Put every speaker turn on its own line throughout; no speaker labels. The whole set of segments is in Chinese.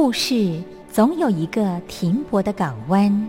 故事总有一个停泊的港湾。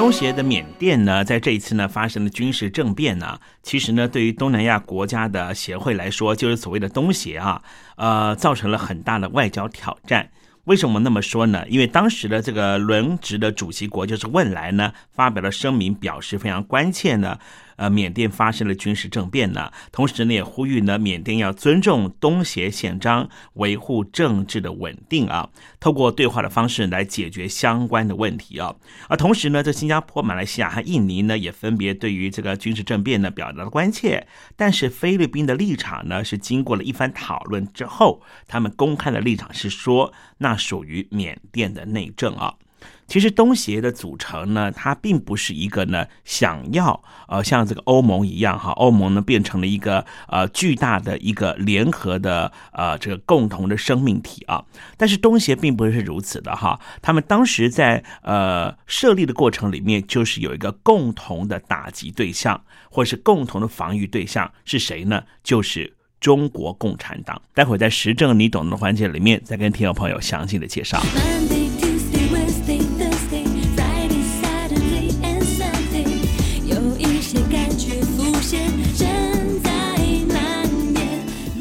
东协的缅甸呢，在这一次呢发生了军事政变呢，其实呢，对于东南亚国家的协会来说，就是所谓的东协啊，呃，造成了很大的外交挑战。为什么那么说呢？因为当时的这个轮值的主席国就是汶莱呢，发表了声明，表示非常关切呢。呃，缅甸发生了军事政变呢，同时呢也呼吁呢缅甸要尊重东协宪章，维护政治的稳定啊，透过对话的方式来解决相关的问题啊。而同时呢，在新加坡、马来西亚和印尼呢也分别对于这个军事政变呢表达了关切，但是菲律宾的立场呢是经过了一番讨论之后，他们公开的立场是说，那属于缅甸的内政啊。其实东协的组成呢，它并不是一个呢想要呃像这个欧盟一样哈，欧盟呢变成了一个呃巨大的一个联合的呃这个共同的生命体啊。但是东协并不是如此的哈，他们当时在呃设立的过程里面，就是有一个共同的打击对象，或是共同的防御对象是谁呢？就是中国共产党。待会儿在时政你懂的环节里面，再跟听众朋友详细的介绍。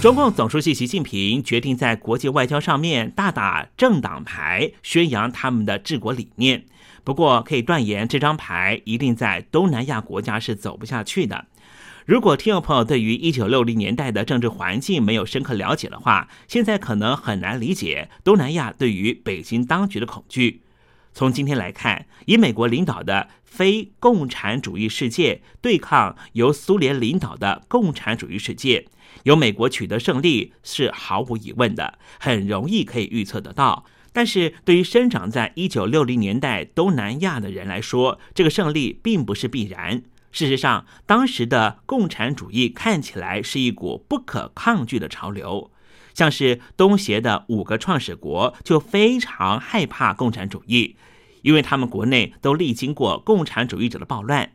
中共总书记习近平决定在国际外交上面大打政党牌，宣扬他们的治国理念。不过，可以断言这张牌一定在东南亚国家是走不下去的。如果听众朋友对于一九六零年代的政治环境没有深刻了解的话，现在可能很难理解东南亚对于北京当局的恐惧。从今天来看，以美国领导的非共产主义世界对抗由苏联领导的共产主义世界。由美国取得胜利是毫无疑问的，很容易可以预测得到。但是对于生长在一九六零年代东南亚的人来说，这个胜利并不是必然。事实上，当时的共产主义看起来是一股不可抗拒的潮流，像是东协的五个创始国就非常害怕共产主义，因为他们国内都历经过共产主义者的暴乱。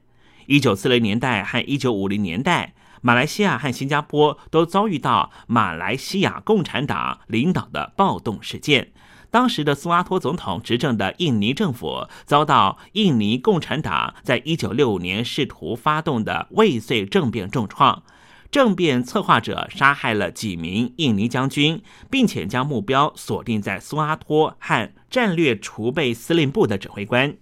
一九四零年代和一九五零年代。马来西亚和新加坡都遭遇到马来西亚共产党领导的暴动事件。当时的苏阿托总统执政的印尼政府遭到印尼共产党在一九六五年试图发动的未遂政变重创。政变策划者杀害了几名印尼将军，并且将目标锁定在苏阿托和战略储备司令部的指挥官。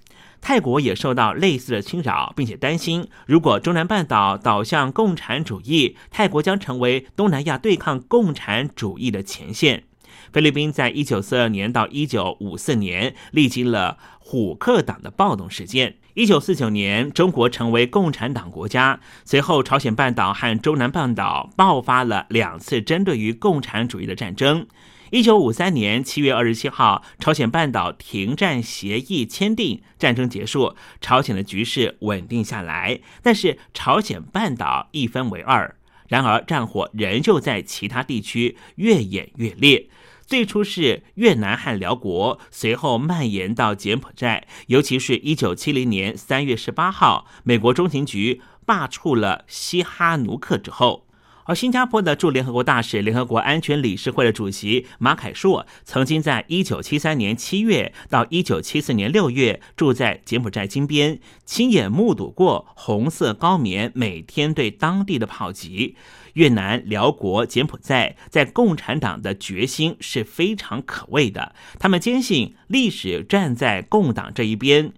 泰国也受到类似的侵扰，并且担心，如果中南半岛导向共产主义，泰国将成为东南亚对抗共产主义的前线。菲律宾在一九四二年到一九五四年历经了虎克党的暴动事件。一九四九年，中国成为共产党国家，随后朝鲜半岛和中南半岛爆发了两次针对于共产主义的战争。一九五三年七月二十七号，朝鲜半岛停战协议签订，战争结束，朝鲜的局势稳定下来。但是朝鲜半岛一分为二，然而战火仍旧在其他地区越演越烈。最初是越南和辽国，随后蔓延到柬埔寨。尤其是一九七零年三月十八号，美国中情局罢黜了西哈努克之后。而新加坡的驻联合国大使、联合国安全理事会的主席马凯硕，曾经在1973年7月到1974年6月住在柬埔寨金边，亲眼目睹过红色高棉每天对当地的炮击。越南、辽国、柬埔寨在共产党的决心是非常可畏的，他们坚信历史站在共党这一边。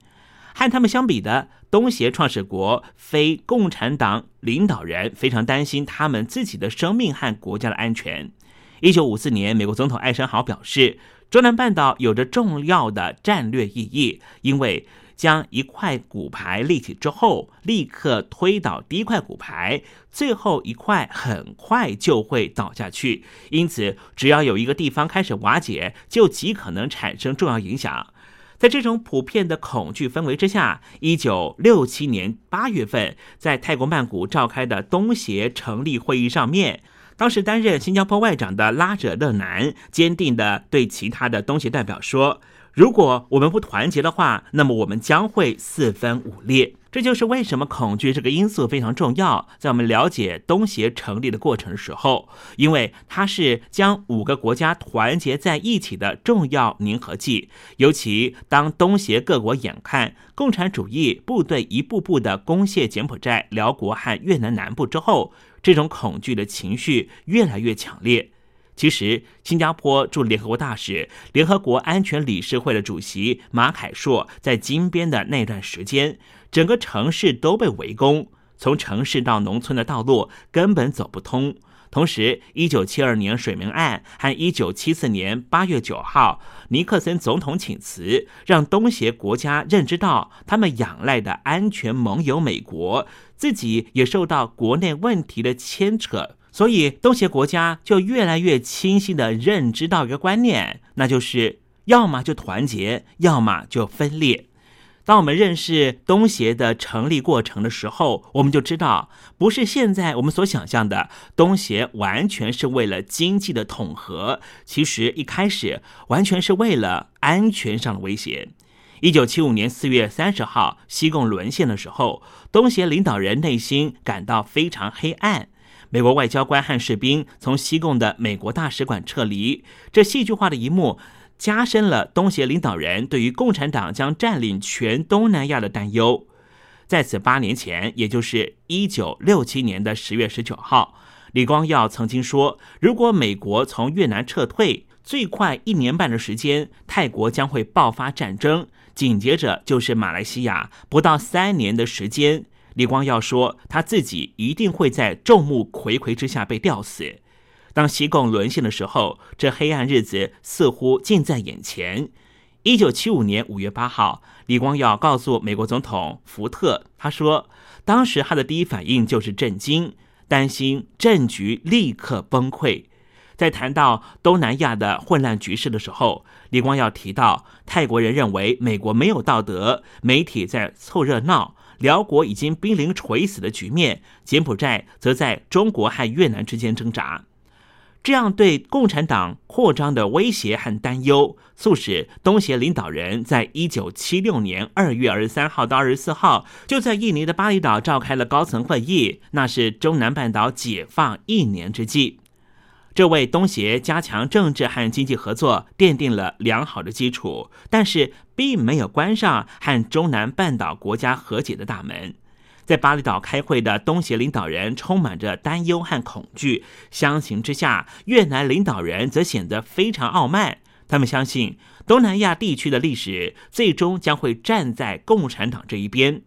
和他们相比的。东协创始国非共产党领导人非常担心他们自己的生命和国家的安全。一九五四年，美国总统艾森豪表示，中南半岛有着重要的战略意义，因为将一块骨牌立起之后，立刻推倒第一块骨牌，最后一块很快就会倒下去。因此，只要有一个地方开始瓦解，就极可能产生重要影响。在这种普遍的恐惧氛围之下，一九六七年八月份，在泰国曼谷召开的东协成立会议上面，当时担任新加坡外长的拉者勒南坚定的对其他的东协代表说。如果我们不团结的话，那么我们将会四分五裂。这就是为什么恐惧这个因素非常重要。在我们了解东协成立的过程时候，因为它是将五个国家团结在一起的重要粘合剂。尤其当东协各国眼看共产主义部队一步步的攻陷柬埔寨、辽国和越南南部之后，这种恐惧的情绪越来越强烈。其实，新加坡驻联合国大使、联合国安全理事会的主席马凯硕在金边的那段时间，整个城市都被围攻，从城市到农村的道路根本走不通。同时，一九七二年水门案和一九七四年八月九号尼克森总统请辞，让东协国家认知到他们仰赖的安全盟友美国自己也受到国内问题的牵扯。所以，东协国家就越来越清晰的认知到一个观念，那就是要么就团结，要么就分裂。当我们认识东协的成立过程的时候，我们就知道，不是现在我们所想象的东协完全是为了经济的统合，其实一开始完全是为了安全上的威胁。一九七五年四月三十号，西贡沦陷的时候，东协领导人内心感到非常黑暗。美国外交官和士兵从西贡的美国大使馆撤离，这戏剧化的一幕。加深了东协领导人对于共产党将占领全东南亚的担忧。在此八年前，也就是一九六七年的十月十九号，李光耀曾经说：“如果美国从越南撤退，最快一年半的时间，泰国将会爆发战争，紧接着就是马来西亚，不到三年的时间。”李光耀说：“他自己一定会在众目睽睽之下被吊死。”当西贡沦陷的时候，这黑暗日子似乎近在眼前。一九七五年五月八号，李光耀告诉美国总统福特，他说，当时他的第一反应就是震惊，担心政局立刻崩溃。在谈到东南亚的混乱局势的时候，李光耀提到，泰国人认为美国没有道德，媒体在凑热闹，辽国已经濒临垂死的局面，柬埔寨则在中国和越南之间挣扎。这样对共产党扩张的威胁和担忧，促使东协领导人在一九七六年二月二十三号到二十四号，就在印尼的巴厘岛召开了高层会议。那是中南半岛解放一年之际，这为东协加强政治和经济合作奠定了良好的基础，但是并没有关上和中南半岛国家和解的大门。在巴厘岛开会的东协领导人充满着担忧和恐惧，相形之下，越南领导人则显得非常傲慢。他们相信东南亚地区的历史最终将会站在共产党这一边。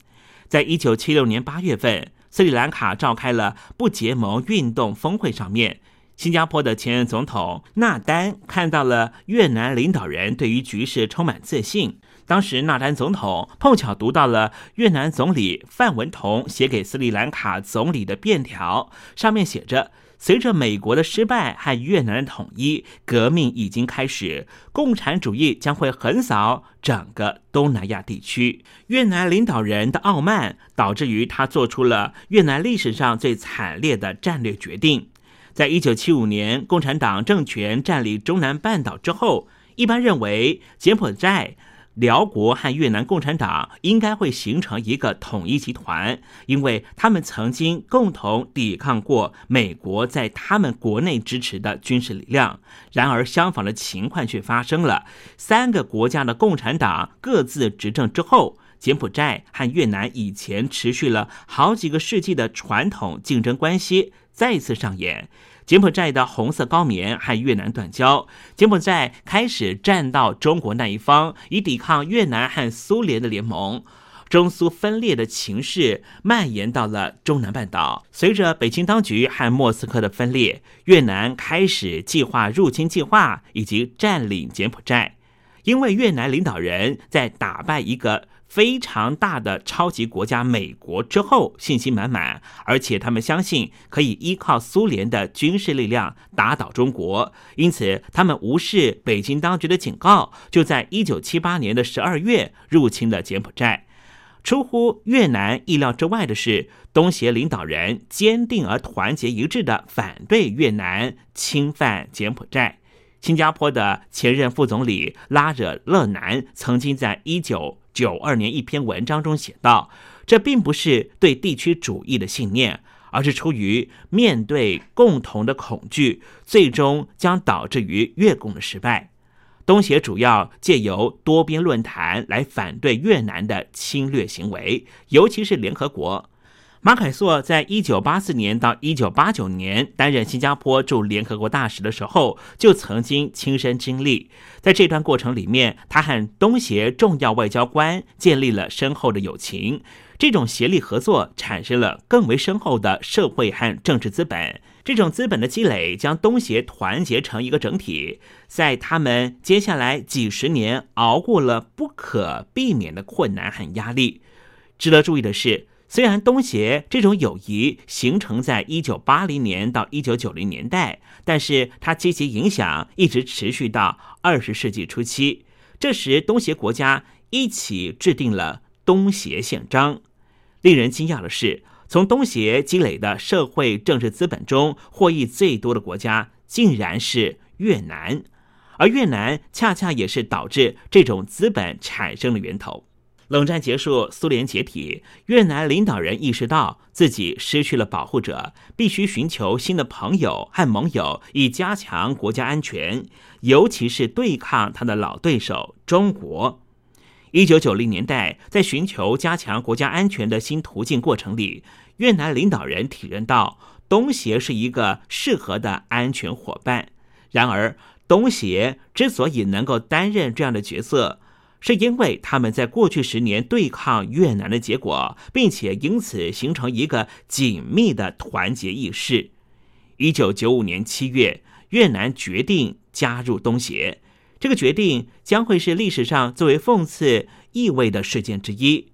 在一九七六年八月份，斯里兰卡召开了不结盟运动峰会上面，新加坡的前任总统纳丹看到了越南领导人对于局势充满自信。当时，纳丹总统碰巧读到了越南总理范文同写给斯里兰卡总理的便条，上面写着：“随着美国的失败和越南的统一，革命已经开始，共产主义将会横扫整个东南亚地区。”越南领导人的傲慢，导致于他做出了越南历史上最惨烈的战略决定。在一九七五年，共产党政权占领中南半岛之后，一般认为柬埔寨。辽国和越南共产党应该会形成一个统一集团，因为他们曾经共同抵抗过美国在他们国内支持的军事力量。然而，相反的情况却发生了：三个国家的共产党各自执政之后，柬埔寨和越南以前持续了好几个世纪的传统竞争关系再次上演。柬埔寨的红色高棉和越南断交，柬埔寨开始站到中国那一方，以抵抗越南和苏联的联盟。中苏分裂的情势蔓延到了中南半岛。随着北京当局和莫斯科的分裂，越南开始计划入侵计划以及占领柬埔寨，因为越南领导人在打败一个。非常大的超级国家美国之后，信心满满，而且他们相信可以依靠苏联的军事力量打倒中国，因此他们无视北京当局的警告，就在一九七八年的十二月入侵了柬埔寨。出乎越南意料之外的是，东协领导人坚定而团结一致的反对越南侵犯柬埔寨。新加坡的前任副总理拉惹勒南曾经在一九。九二年一篇文章中写道：“这并不是对地区主义的信念，而是出于面对共同的恐惧，最终将导致于越共的失败。东协主要借由多边论坛来反对越南的侵略行为，尤其是联合国。”马凯硕在一九八四年到一九八九年担任新加坡驻联合国大使的时候，就曾经亲身经历。在这段过程里面，他和东协重要外交官建立了深厚的友情。这种协力合作产生了更为深厚的社会和政治资本。这种资本的积累将东协团结成一个整体。在他们接下来几十年熬过了不可避免的困难和压力。值得注意的是。虽然东协这种友谊形成在一九八零年到一九九零年代，但是它积极影响一直持续到二十世纪初期。这时，东协国家一起制定了东协宪章。令人惊讶的是，从东协积累的社会政治资本中获益最多的国家，竟然是越南，而越南恰恰也是导致这种资本产生的源头。冷战结束，苏联解体，越南领导人意识到自己失去了保护者，必须寻求新的朋友和盟友，以加强国家安全，尤其是对抗他的老对手中国。一九九零年代，在寻求加强国家安全的新途径过程里，越南领导人体认到东协是一个适合的安全伙伴。然而，东协之所以能够担任这样的角色，是因为他们在过去十年对抗越南的结果，并且因此形成一个紧密的团结意识。一九九五年七月，越南决定加入东协，这个决定将会是历史上最为讽刺意味的事件之一。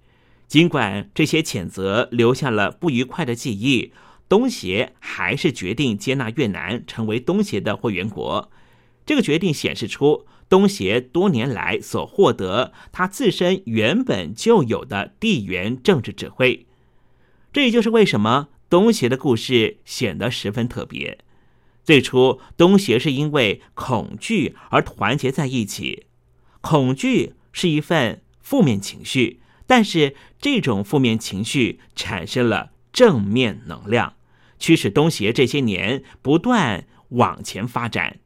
尽管这些谴责留下了不愉快的记忆，东协还是决定接纳越南成为东协的会员国。这个决定显示出。东协多年来所获得，它自身原本就有的地缘政治指挥，这也就是为什么东协的故事显得十分特别。最初，东协是因为恐惧而团结在一起，恐惧是一份负面情绪，但是这种负面情绪产生了正面能量，驱使东协这些年不断往前发展。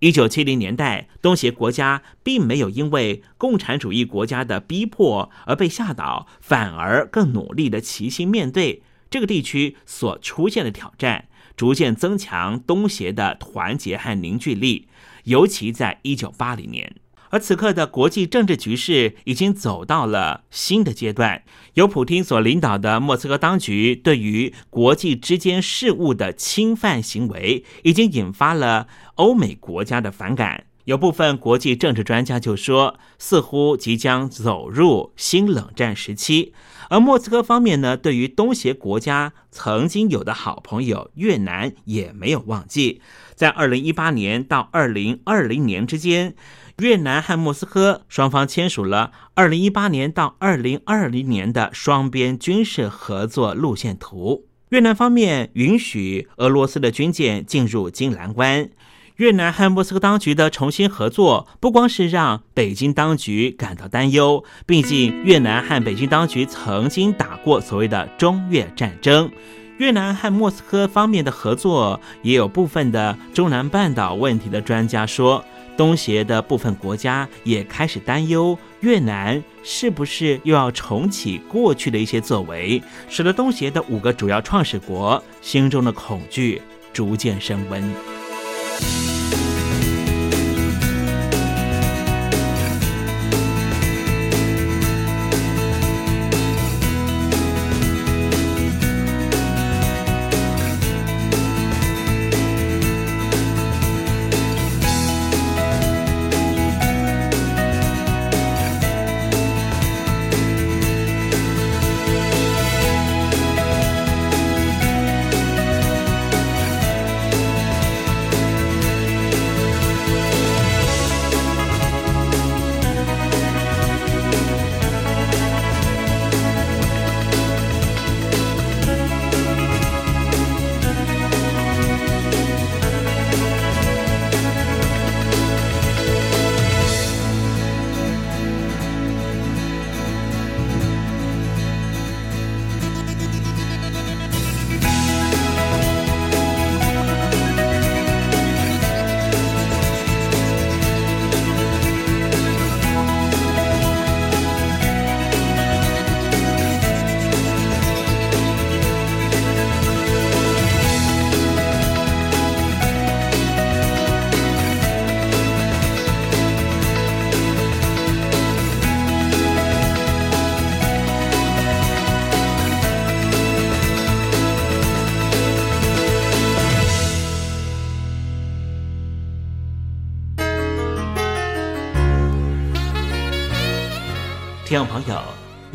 一九七零年代，东协国家并没有因为共产主义国家的逼迫而被吓倒，反而更努力的齐心面对这个地区所出现的挑战，逐渐增强东协的团结和凝聚力。尤其在一九八零年。而此刻的国际政治局势已经走到了新的阶段，由普京所领导的莫斯科当局对于国际之间事务的侵犯行为，已经引发了欧美国家的反感。有部分国际政治专家就说，似乎即将走入新冷战时期。而莫斯科方面呢，对于东协国家曾经有的好朋友越南也没有忘记，在二零一八年到二零二零年之间。越南和莫斯科双方签署了二零一八年到二零二零年的双边军事合作路线图。越南方面允许俄罗斯的军舰进入金兰湾。越南和莫斯科当局的重新合作，不光是让北京当局感到担忧，毕竟越南和北京当局曾经打过所谓的中越战争。越南和莫斯科方面的合作，也有部分的中南半岛问题的专家说。东协的部分国家也开始担忧，越南是不是又要重启过去的一些作为，使得东协的五个主要创始国心中的恐惧逐渐升温。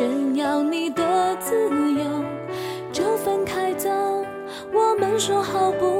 炫耀你的自由就分开走我们说好不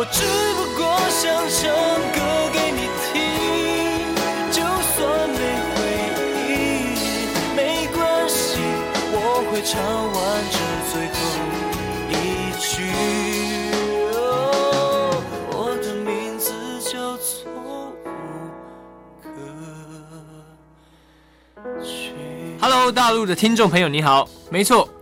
我只不过想唱歌给你听，就算没回应，没关系，我会唱完这最后一句。我的名字叫做。
Hello，大陆的听众朋友，你好，没错，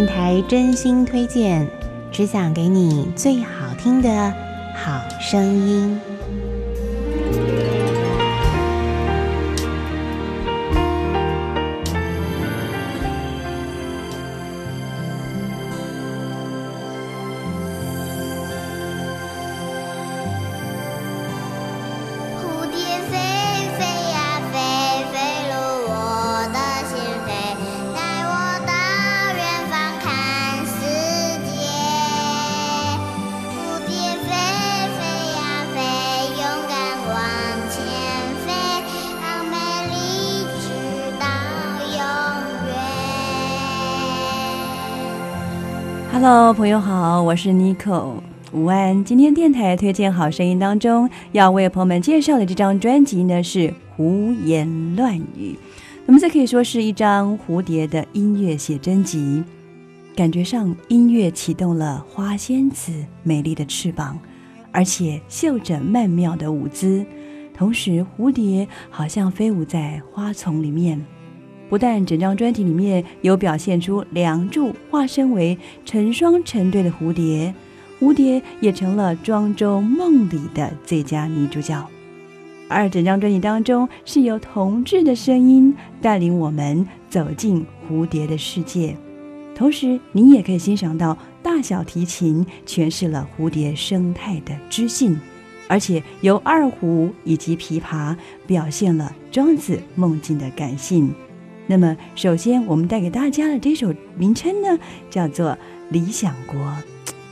电台真心推荐，只想给你最好听的好声音。
Hello，朋友好，我是 Nico。午安，今天电台推荐好声音当中要为朋友们介绍的这张专辑呢是《胡言乱语》，那么这可以说是一张蝴蝶的音乐写真集，感觉上音乐启动了花仙子美丽的翅膀，而且秀着曼妙的舞姿，同时蝴蝶好像飞舞在花丛里面。不但整张专辑里面有表现出梁祝化身为成双成对的蝴蝶，蝴蝶也成了庄周梦里的最佳女主角。而整张专辑当中是由同志的声音带领我们走进蝴蝶的世界，同时你也可以欣赏到大小提琴诠释了蝴蝶生态的知性，而且由二胡以及琵琶表现了庄子梦境的感性。那么，首先我们带给大家的这首名称呢，叫做《理想国》，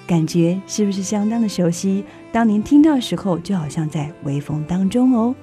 感觉是不是相当的熟悉？当您听到的时候，就好像在微风当中哦。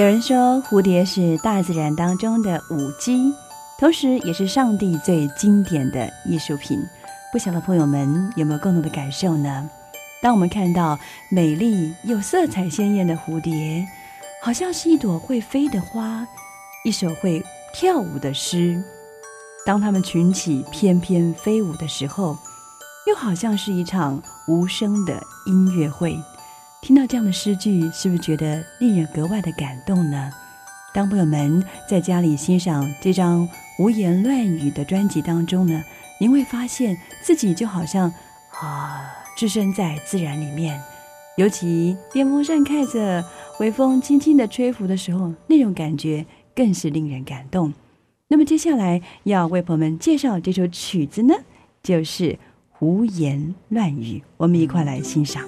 有人说，蝴蝶是大自然当中的舞姬，同时也是上帝最经典的艺术品。不晓得朋友们有没有共同的感受呢？当我们看到美丽又色彩鲜艳的蝴蝶，好像是一朵会飞的花，一首会跳舞的诗。当它们群起翩翩飞舞的时候，又好像是一场无声的音乐会。听到这样的诗句，是不是觉得令人格外的感动呢？当朋友们在家里欣赏这张胡言乱语的专辑当中呢，您会发现自己就好像啊，置身在自然里面。尤其电风扇开着，微风轻轻的吹拂的时候，那种感觉更是令人感动。那么接下来要为朋友们介绍这首曲子呢，就是《胡言乱语》，我们一块来欣赏。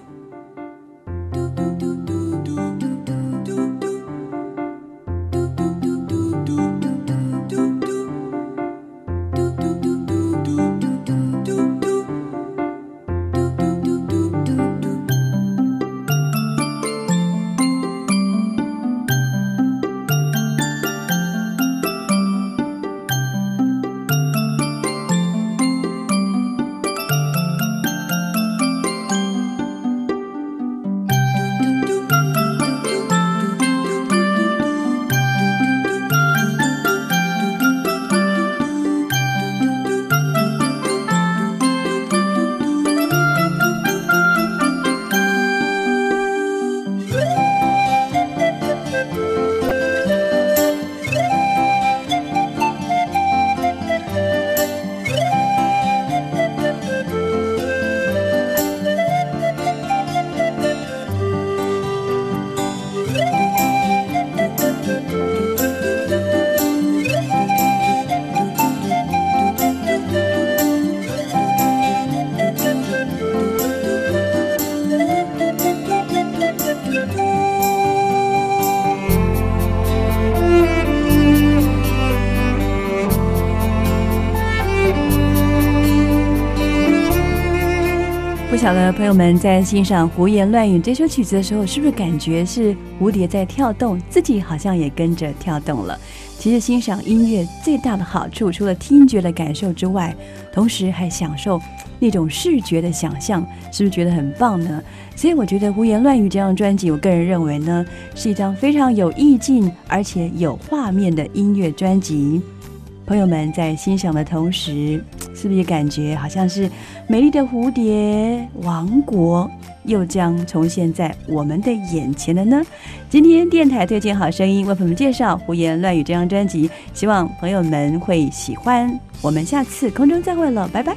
晓得朋友们在欣赏《胡言乱语》这首曲子的时候，是不是感觉是蝴蝶在跳动，自己好像也跟着跳动了？其实欣赏音乐最大的好处，除了听觉的感受之外，同时还享受那种视觉的想象，是不是觉得很棒呢？所以我觉得《胡言乱语》这张专辑，我个人认为呢，是一张非常有意境而且有画面的音乐专辑。朋友们在欣赏的同时，是不是感觉好像是美丽的蝴蝶王国又将重现在我们的眼前了呢？今天电台推荐好声音为朋友们介绍《胡言乱语》这张专辑，希望朋友们会喜欢。我们下次空中再会了，拜拜。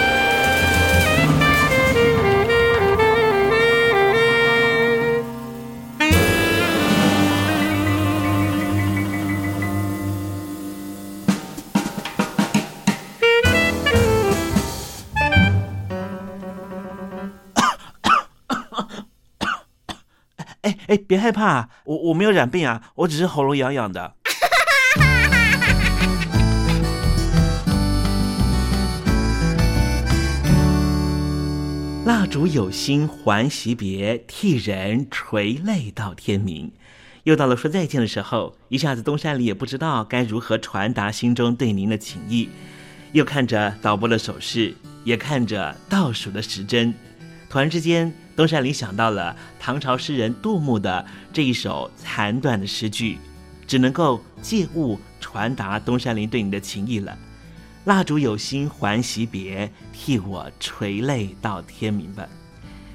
哎，别害怕，我我没有染病啊，我只是喉咙痒痒的。蜡烛有心还惜别，替人垂泪到天明。又到了说再见的时候，一下子东山里也不知道该如何传达心中对您的情意。又看着导播的手势，也看着倒数的时针，突然之间，东山林想到了唐朝诗人杜牧的这一首残短的诗句，只能够借物传达东山林对你的情意了。蜡烛有心还惜别，替我垂泪到天明吧。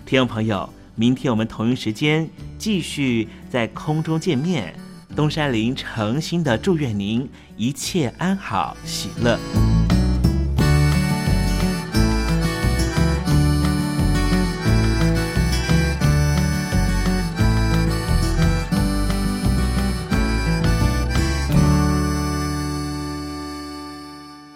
听众朋友，明天我们同一时间继续在空中见面。东山林诚心的祝愿您一切安好，喜乐。